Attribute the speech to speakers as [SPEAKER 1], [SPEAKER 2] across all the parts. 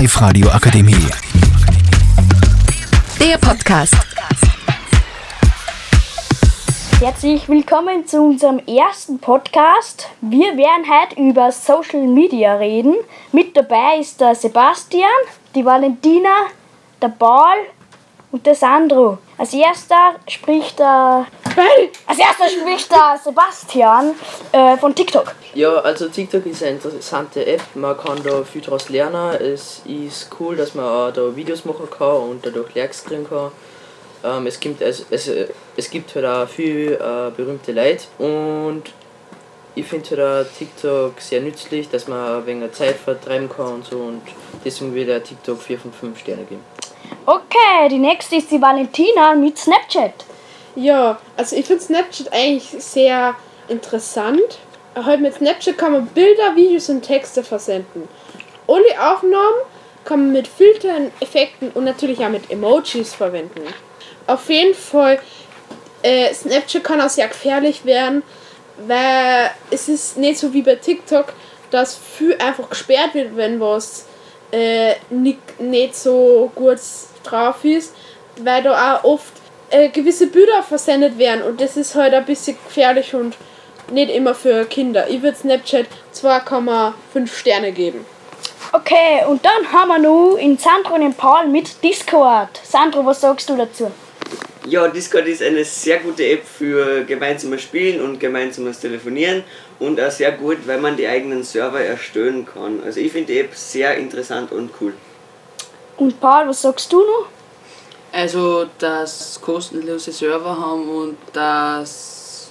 [SPEAKER 1] Live-Radio Akademie.
[SPEAKER 2] Der Podcast.
[SPEAKER 3] Herzlich willkommen zu unserem ersten Podcast. Wir werden heute über Social Media reden. Mit dabei ist der Sebastian, die Valentina, der Paul und der Sandro. Als erster spricht der als erster spricht der Sebastian äh, von TikTok.
[SPEAKER 4] Ja, also TikTok ist eine interessante App, man kann da viel daraus lernen. Es ist cool, dass man auch da Videos machen kann und dadurch Likes kriegen kann. Ähm, es, gibt, also, es, es gibt halt auch viele äh, berühmte Leute und ich finde halt auch TikTok sehr nützlich, dass man ein wenig Zeit vertreiben kann und so und deswegen will ich TikTok 4 von 5 Sterne geben.
[SPEAKER 3] Okay, die nächste ist die Valentina mit Snapchat.
[SPEAKER 5] Ja, also ich finde Snapchat eigentlich sehr interessant. Heute mit Snapchat kann man Bilder, Videos und Texte versenden. Ohne Aufnahmen kann man mit Filtern, Effekten und natürlich auch mit Emojis verwenden. Auf jeden Fall, äh, Snapchat kann auch sehr gefährlich werden, weil es ist nicht so wie bei TikTok, dass viel einfach gesperrt wird, wenn was äh, nicht, nicht so gut drauf ist, weil da auch oft äh, gewisse Bilder versendet werden und das ist halt ein bisschen gefährlich und nicht immer für Kinder. Ich würde Snapchat 2,5 Sterne geben.
[SPEAKER 3] Okay, und dann haben wir noch in Sandro und in Paul mit Discord. Sandro, was sagst du dazu?
[SPEAKER 6] Ja, Discord ist eine sehr gute App für gemeinsames Spielen und gemeinsames Telefonieren und auch sehr gut, weil man die eigenen Server erstellen kann. Also ich finde die App sehr interessant und cool.
[SPEAKER 3] Und Paul, was sagst du noch?
[SPEAKER 7] Also, dass kostenlose Server haben und dass,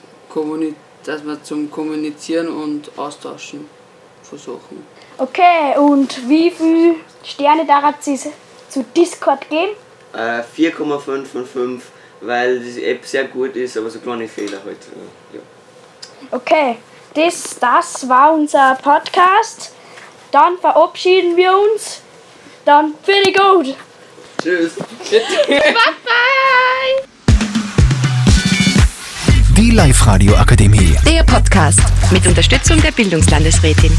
[SPEAKER 7] dass wir zum Kommunizieren und Austauschen versuchen.
[SPEAKER 3] Okay, und wie viele Sterne darf es zu Discord geben?
[SPEAKER 6] Äh, 4,5 von 5, weil die App sehr gut ist, aber so kleine Fehler halt. äh, Ja.
[SPEAKER 3] Okay, das, das war unser Podcast. Dann verabschieden wir uns. Dann finde ich gut.
[SPEAKER 6] Tschüss.
[SPEAKER 1] Die Live-Radio Akademie.
[SPEAKER 2] Der Podcast mit Unterstützung der Bildungslandesrätin.